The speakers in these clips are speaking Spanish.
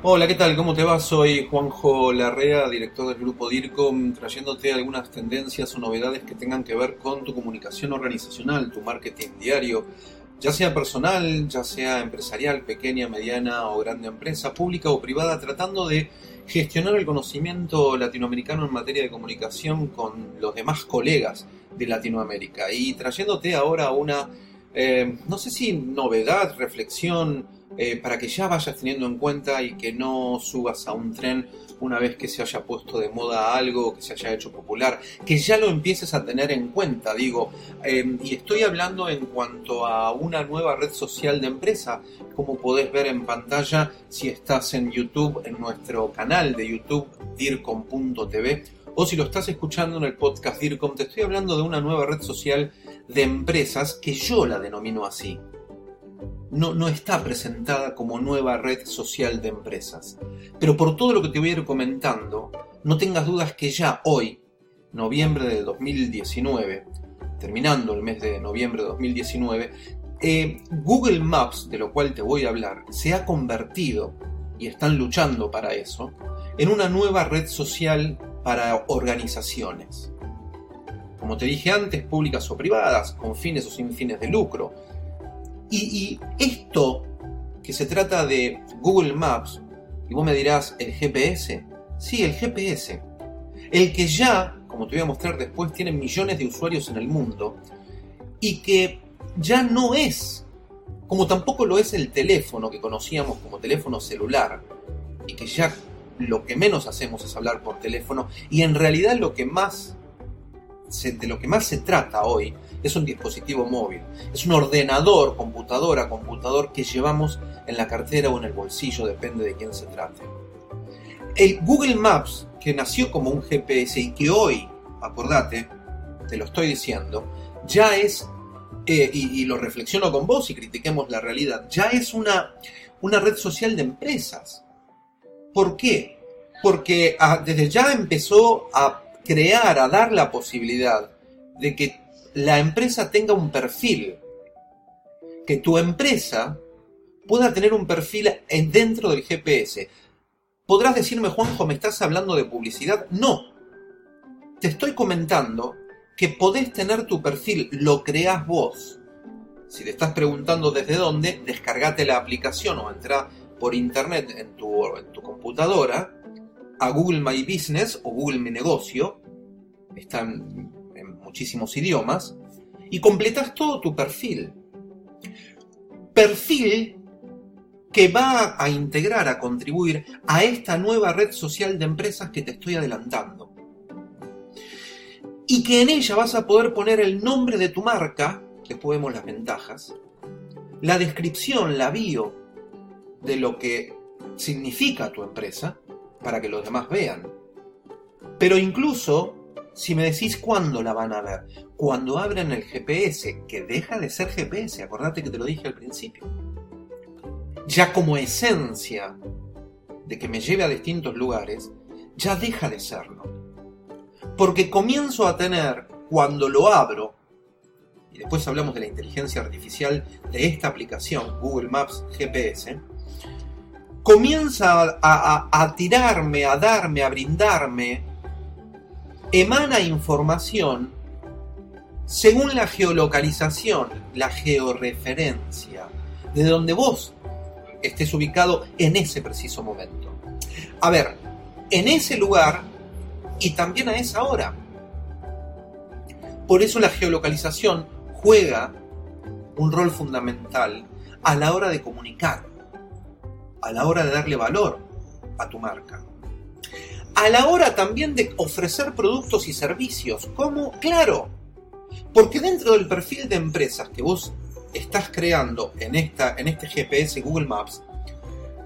Hola, ¿qué tal? ¿Cómo te va? Soy Juanjo Larrea, director del grupo DIRCOM, trayéndote algunas tendencias o novedades que tengan que ver con tu comunicación organizacional, tu marketing diario, ya sea personal, ya sea empresarial, pequeña, mediana o grande empresa, pública o privada, tratando de gestionar el conocimiento latinoamericano en materia de comunicación con los demás colegas de Latinoamérica y trayéndote ahora una, eh, no sé si novedad, reflexión, eh, para que ya vayas teniendo en cuenta y que no subas a un tren una vez que se haya puesto de moda algo, que se haya hecho popular, que ya lo empieces a tener en cuenta, digo. Em, y estoy hablando en cuanto a una nueva red social de empresa, como podés ver en pantalla si estás en YouTube, en nuestro canal de YouTube, dircom.tv, o si lo estás escuchando en el podcast DIRCOM, te estoy hablando de una nueva red social de empresas que yo la denomino así no, está presentada como nueva red social de empresas. Pero por todo lo que te voy a ir comentando, no tengas dudas que ya hoy, noviembre de 2019, terminando el mes de noviembre de 2019, eh, Google Maps, de lo cual te voy a hablar, se ha convertido, y están luchando para eso, en una nueva red social para organizaciones. Como te dije antes, públicas o privadas, con fines o sin fines de lucro, y, esto, que se trata de Google Maps, y vos me dirás, ¿el GPS? Sí, el GPS. El que ya, como te voy a mostrar después, tiene millones de usuarios en el mundo y que ya no es, como tampoco lo es el teléfono que conocíamos como teléfono celular y que ya lo que menos hacemos es hablar por teléfono y en realidad lo que más de lo que más se trata hoy es un dispositivo móvil, es un ordenador, computadora, computador que llevamos en la cartera o en el bolsillo, depende de quién se trate. El Google Maps, que nació como un GPS y que hoy, acordate, te lo estoy diciendo, ya es, eh, y, lo reflexiono con vos y critiquemos la realidad, ya es una, una red social de empresas. ¿Por qué? Porque ah, desde ya empezó a crear, a dar la posibilidad de que la empresa tenga un perfil, que tu empresa pueda tener un perfil dentro del GPS. Podrás decirme, Juanjo, ¿me estás hablando de publicidad? No. Te estoy comentando que podés tener tu perfil, lo creás vos. Si te estás preguntando desde dónde, descargate la aplicación o entra por internet en tu, en tu computadora a Google My Business o Google Mi Negocio. Están muchísimos idiomas, y completas todo tu perfil. Perfil que va a integrar, a contribuir a esta nueva red social de empresas que te estoy adelantando. Y que en ella vas a poder poner el nombre de tu marca, después vemos las ventajas, la descripción, la bio de lo que significa tu empresa, para que los demás vean. Pero incluso si me decís cuándo la van a ver, cuando abran el GPS, que deja de ser GPS, acordate que te lo dije al principio. Ya como esencia de que me lleve a distintos lugares, ya deja de serlo. Porque comienzo a tener, cuando lo abro, y después hablamos de la inteligencia artificial de esta aplicación, Google Maps GPS, comienza a, a tirarme, a darme, a brindarme emana información según la geolocalización, la georreferencia, de donde vos estés ubicado en ese preciso momento. A ver, en ese lugar y también a esa hora. Por eso la geolocalización juega un rol fundamental a la hora de comunicar, a la hora de darle valor a tu marca a la hora también de ofrecer productos y servicios. ¿Cómo? Claro, porque dentro del perfil de empresas que vos estás creando en, esta, en este GPS Google Maps,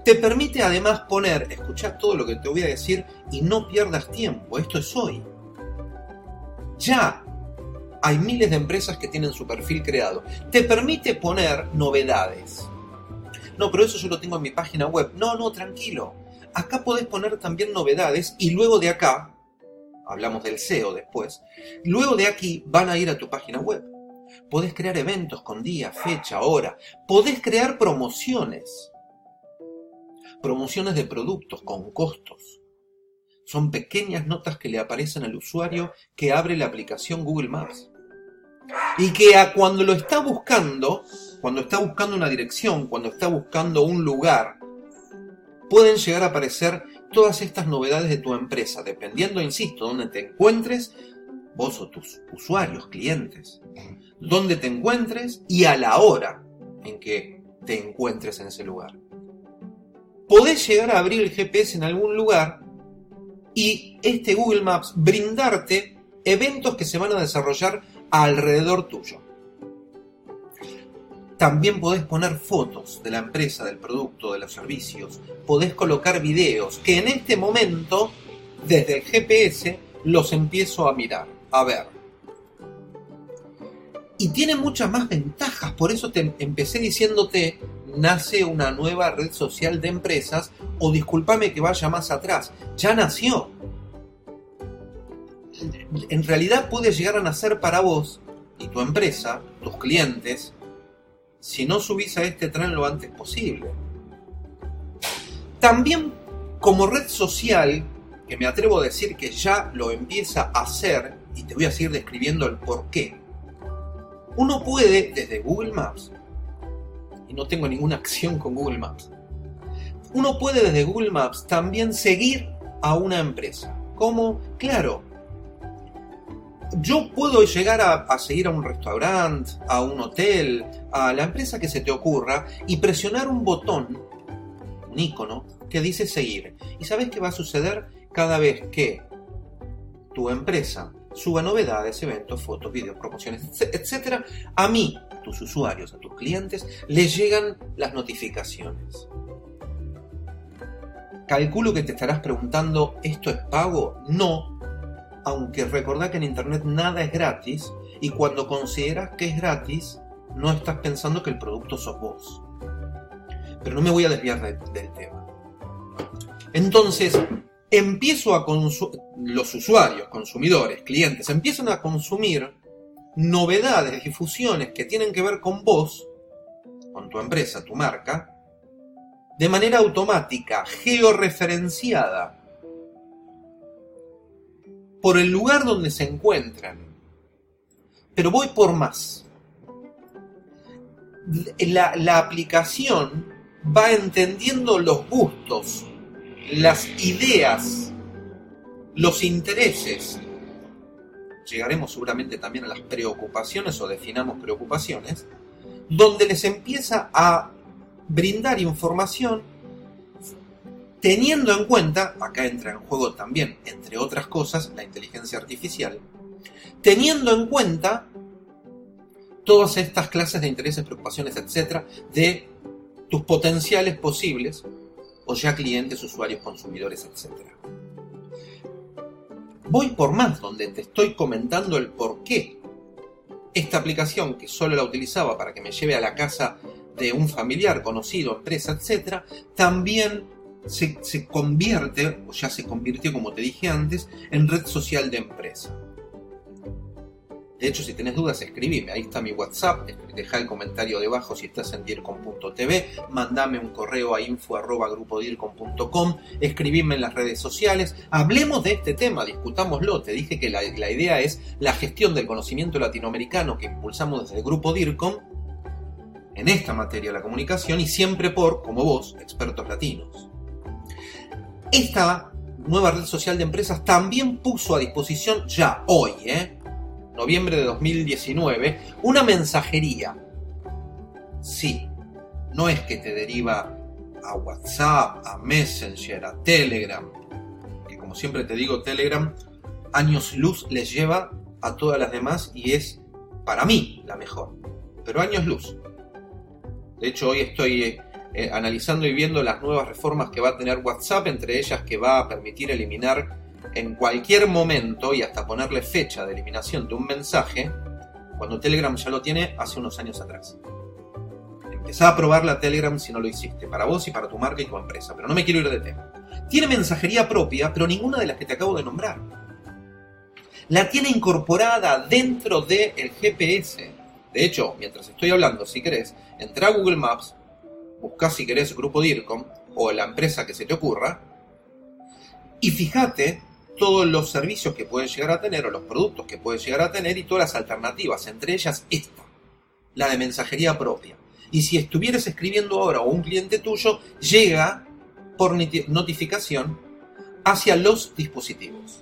te permite además poner, escuchar todo lo que te voy a decir y no pierdas tiempo, esto es hoy. Ya hay miles de empresas que tienen su perfil creado. Te permite poner novedades. No, pero eso yo lo tengo en mi página web. No, no, tranquilo acá podés poner también novedades y luego de acá, hablamos del SEO después, luego de aquí van a ir a tu página web. Podés crear eventos con día, fecha, hora. Podés crear promociones. promociones de productos con costos. Son pequeñas notas que le aparecen al usuario que abre la aplicación Google Maps. Y que a cuando lo está buscando, cuando está buscando una dirección, cuando está buscando un lugar, pueden llegar a aparecer todas estas novedades de tu empresa, dependiendo, insisto, dónde te encuentres, vos o tus usuarios, clientes, dónde te encuentres y a la hora en que te encuentres en ese lugar. Podés llegar a abrir el GPS en algún lugar y este Google Maps brindarte eventos que se van a desarrollar alrededor tuyo. También podés poner fotos de la empresa, del producto, de los servicios. Podés colocar videos que en este momento, desde el GPS, los empiezo a mirar, a ver. Y tiene muchas más ventajas, por eso te empecé diciéndote, nace una nueva red social de empresas, o discúlpame que vaya más atrás, ya nació en realidad puede llegar a nacer para vos y tu empresa, tus clientes, si no subís a este tren lo antes posible. También como red social, que me atrevo a decir que ya lo empieza a hacer, y te voy a seguir describiendo el por qué, uno puede desde Google Maps, y no tengo ninguna acción con Google Maps, uno puede desde Google Maps también seguir a una empresa. Como, claro, yo puedo llegar a, seguir a un restaurante, a un hotel, a la empresa que se te ocurra y presionar un botón, un icono, que dice seguir. ¿Y sabes qué va a suceder cada vez que tu empresa suba novedades, eventos, fotos, videos, promociones, etcétera? A mí, tus usuarios, a tus clientes, les llegan las notificaciones. Calculo que te estarás preguntando, ¿esto es pago? No, aunque recordá que en Internet nada es gratis y cuando consideras que es gratis, no estás pensando que el producto sos vos. Pero no me voy a desviar del tema. Entonces, empiezo a los usuarios, consumidores, clientes, empiezan a consumir novedades, difusiones que tienen que ver con vos, con tu empresa, tu marca, de manera automática, georreferenciada por el lugar donde se encuentran. Pero voy por más. La, aplicación va entendiendo los gustos, las ideas, los intereses. Llegaremos seguramente también a las preocupaciones o definamos preocupaciones, donde les empieza a brindar información teniendo en cuenta, acá entra en juego también, entre otras cosas, la inteligencia artificial, teniendo en cuenta todas estas clases de intereses, preocupaciones, etcétera, de tus potenciales posibles, o ya clientes, usuarios, consumidores, etcétera. Voy por más, donde te estoy comentando el por qué esta aplicación, que solo la utilizaba para que me lleve a la casa de un familiar, conocido, empresa, etcétera, también se, convierte, o ya se convirtió como te dije antes, en red social de empresa. De hecho, si tenés dudas, escribime. Ahí está mi WhatsApp. Deja el comentario debajo si estás en dircom.tv. Mandame un correo a info.grupodircom.com. Escribime en las redes sociales. Hablemos de este tema, discutámoslo. Te dije que la, la idea es la gestión del conocimiento latinoamericano que impulsamos desde el Grupo DIRCOM en esta materia de la comunicación y siempre por, como vos, expertos latinos. Esta nueva red social de empresas también puso a disposición ya hoy, ¿eh? noviembre de 2019, una mensajería. Sí, no es que te deriva a WhatsApp, a Messenger, a Telegram, que como siempre te digo, Telegram años luz les lleva a todas las demás y es para mí la mejor, pero años luz. De hecho, hoy estoy eh, analizando y viendo las nuevas reformas que va a tener WhatsApp, entre ellas que va a permitir eliminar en cualquier momento y hasta ponerle fecha de eliminación de un mensaje, cuando Telegram ya lo tiene hace unos años atrás. Empezá a probar la Telegram si no lo hiciste, para vos y para tu marca y tu empresa, pero no me quiero ir de tema. Tiene mensajería propia, pero ninguna de las que te acabo de nombrar. La tiene incorporada dentro del GPS. De hecho, mientras estoy hablando, si querés, entra a Google Maps, buscá si querés Grupo DIRCOM, o la empresa que se te ocurra, y fíjate todos los servicios que puedes llegar a tener o los productos que puedes llegar a tener y todas las alternativas, entre ellas esta, la de mensajería propia. Y si estuvieras escribiendo ahora o un cliente tuyo, llega por notificación hacia los dispositivos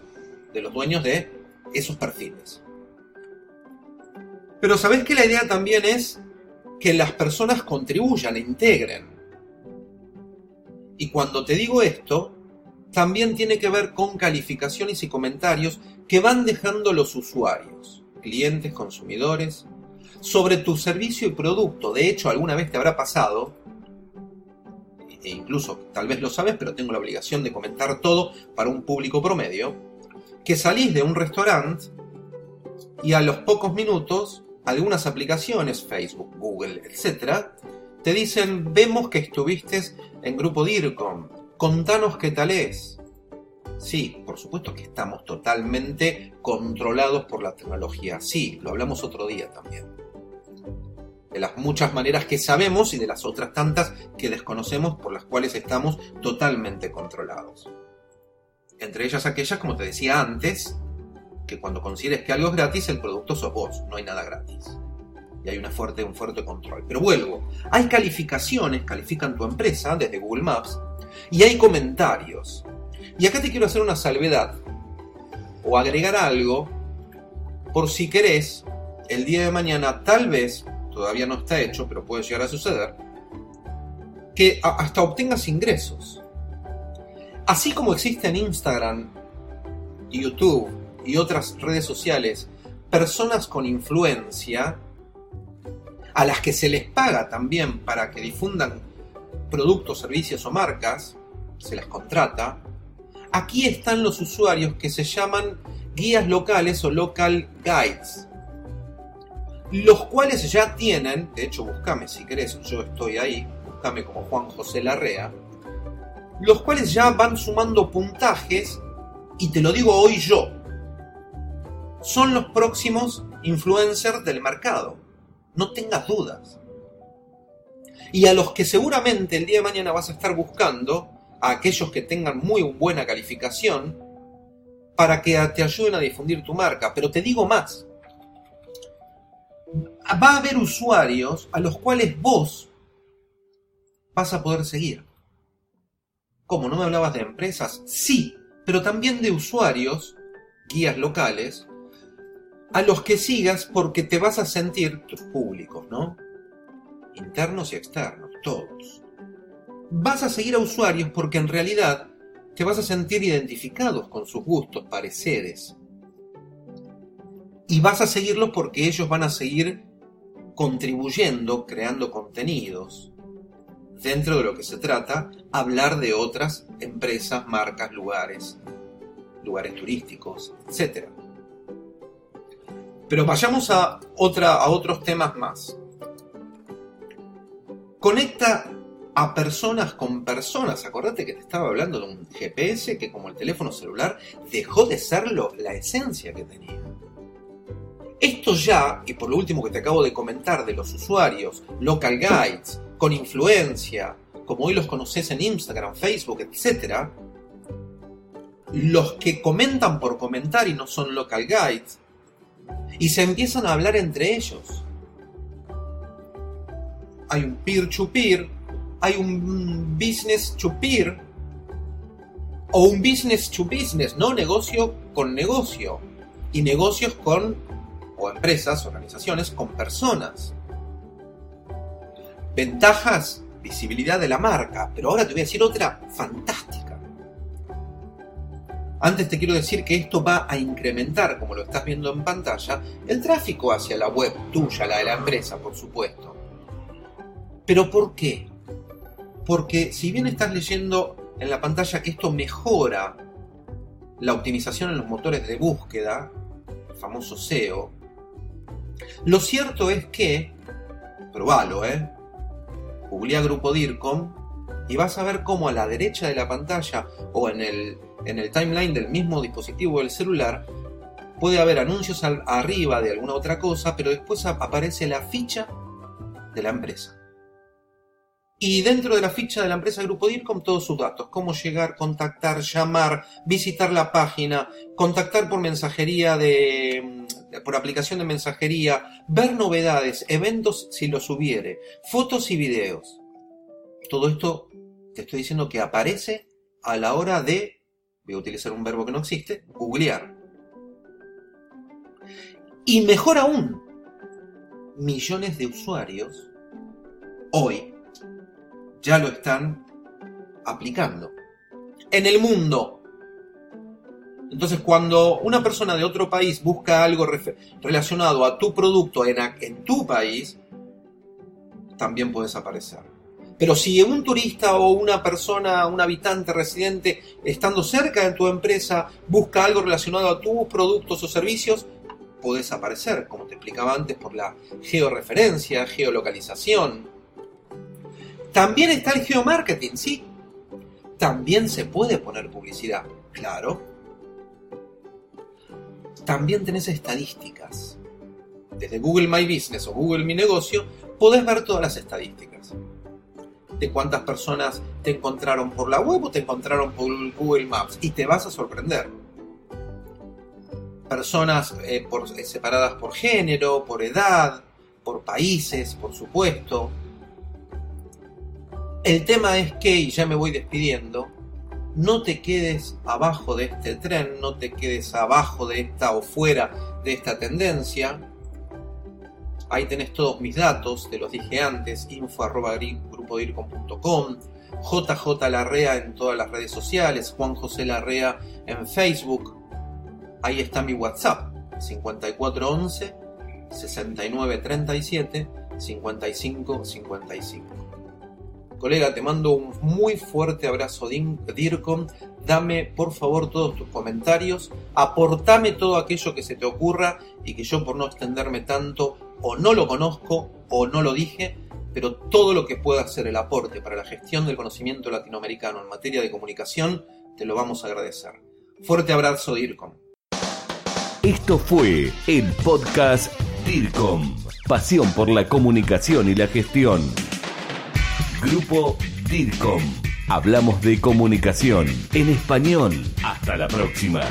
de los dueños de esos perfiles. Pero sabes que la idea también es que las personas contribuyan, integren. Y cuando te digo esto, también tiene que ver con calificaciones y comentarios que van dejando los usuarios, clientes, consumidores, sobre tu servicio y producto. De hecho, alguna vez te habrá pasado, e incluso tal vez lo sabes, pero tengo la obligación de comentar todo para un público promedio, que salís de un restaurante y a los pocos minutos algunas aplicaciones, Facebook, Google, etc., te dicen, vemos que estuviste en grupo DIRCOM, contanos qué tal es. Sí, por supuesto que estamos totalmente controlados por la tecnología. Sí, lo hablamos otro día también. De las muchas maneras que sabemos y de las otras tantas que desconocemos por las cuales estamos totalmente controlados. Entre ellas aquellas, como te decía antes, que cuando consideres que algo es gratis, el producto sos vos, no hay nada gratis. Y hay una fuerte, un fuerte control. Pero vuelvo, hay calificaciones, califican tu empresa desde Google Maps, y hay comentarios. Y acá te quiero hacer una salvedad, o agregar algo, por si querés, el día de mañana, tal vez, todavía no está hecho, pero puede llegar a suceder, que hasta obtengas ingresos. Así como existe en Instagram, YouTube y otras redes sociales personas con influencia, a las que se les paga también para que difundan productos, servicios o marcas, se les contrata, aquí están los usuarios que se llaman guías locales o local guides, los cuales ya tienen, de hecho buscame si querés, yo estoy ahí, buscame como Juan José Larrea, los cuales ya van sumando puntajes, y te lo digo hoy yo, son los próximos influencers del mercado, no tengas dudas. Y a los que seguramente el día de mañana vas a estar buscando, a aquellos que tengan muy buena calificación, para que te ayuden a difundir tu marca. Pero te digo más, va a haber usuarios a los cuales vos vas a poder seguir. ¿Cómo? ¿No me hablabas de empresas? Sí, pero también de usuarios, guías locales, a los que sigas porque te vas a sentir, tus públicos, ¿no? Internos y externos, todos. Vas a seguir a usuarios porque en realidad te vas a sentir identificados con sus gustos, pareceres. Y vas a seguirlos porque ellos van a seguir contribuyendo, creando contenidos, dentro de lo que se trata, hablar de otras empresas, marcas, lugares, lugares turísticos, etc. Pero vayamos a, otra, a otros temas más. Conecta a personas con personas. Acordate que te estaba hablando de un GPS que como el teléfono celular dejó de serlo la esencia que tenía. Esto ya, y por lo último que te acabo de comentar de los usuarios, local guides, con influencia, como hoy los conoces en Instagram, Facebook, etc., los que comentan por comentar y no son local guides, y se empiezan a hablar entre ellos. Hay un peer-to-peer, hay un business to peer o un business to business, no negocio con negocio y negocios con o empresas, organizaciones con personas. Ventajas, visibilidad de la marca, pero ahora te voy a decir otra fantástica antes te quiero decir que esto va a incrementar, como lo estás viendo en pantalla, el tráfico hacia la web tuya, la de la empresa, por supuesto. ¿Pero por qué? Porque si bien estás leyendo en la pantalla que esto mejora la optimización en los motores de búsqueda, el famoso SEO, lo cierto es que, probalo, ¿eh? Grupo DIRCOM y vas a ver cómo a la derecha de la pantalla o en el en el timeline del mismo dispositivo del celular, puede haber anuncios arriba de alguna otra cosa, pero después aparece la ficha de la empresa. Y dentro de la ficha de la empresa Grupo DIRCOM todos sus datos, cómo llegar, contactar, llamar, visitar la página, contactar por mensajería de por aplicación de mensajería, ver novedades, eventos si los hubiere, fotos y videos. Todo esto te estoy diciendo que aparece a la hora de, voy a utilizar un verbo que no existe, googlear. Y mejor aún, millones de usuarios hoy ya lo están aplicando. En el mundo. Entonces, cuando una persona de otro país busca algo relacionado a tu producto en, en tu país, también puedes aparecer. Pero si un turista o una persona, un habitante residente, estando cerca de tu empresa, busca algo relacionado a tus productos o servicios, puedes aparecer, como te explicaba antes, por la georreferencia, geolocalización. También está el geomarketing, ¿sí? También se puede poner publicidad, claro. También tenés estadísticas. Desde Google My Business o Google Mi Negocio, podés ver todas las estadísticas de cuántas personas te encontraron por la web o te encontraron por Google Maps y te vas a sorprender. Personas eh, por, eh, separadas por género, por edad, por países, por supuesto. El tema es que, y ya me voy despidiendo, no te quedes abajo de este tren, no te quedes abajo de esta o fuera de esta tendencia, Ahí tenés todos mis datos, te los dije antes, info arroba JJ Larrea en todas las redes sociales, Juan José Larrea en Facebook. Ahí está mi WhatsApp, 5411 6937 5555. Colega, te mando un muy fuerte abrazo, DIRCOM. Dame, por favor, todos tus comentarios. Aportame todo aquello que se te ocurra y que yo, por no extenderme tanto, o no lo conozco o no lo dije, pero todo lo que pueda ser el aporte para la gestión del conocimiento latinoamericano en materia de comunicación, te lo vamos a agradecer. Fuerte abrazo, DIRCOM. Esto fue el podcast DIRCOM, pasión por la comunicación y la gestión. Grupo DIRCOM. Hablamos de comunicación en español. Hasta la próxima.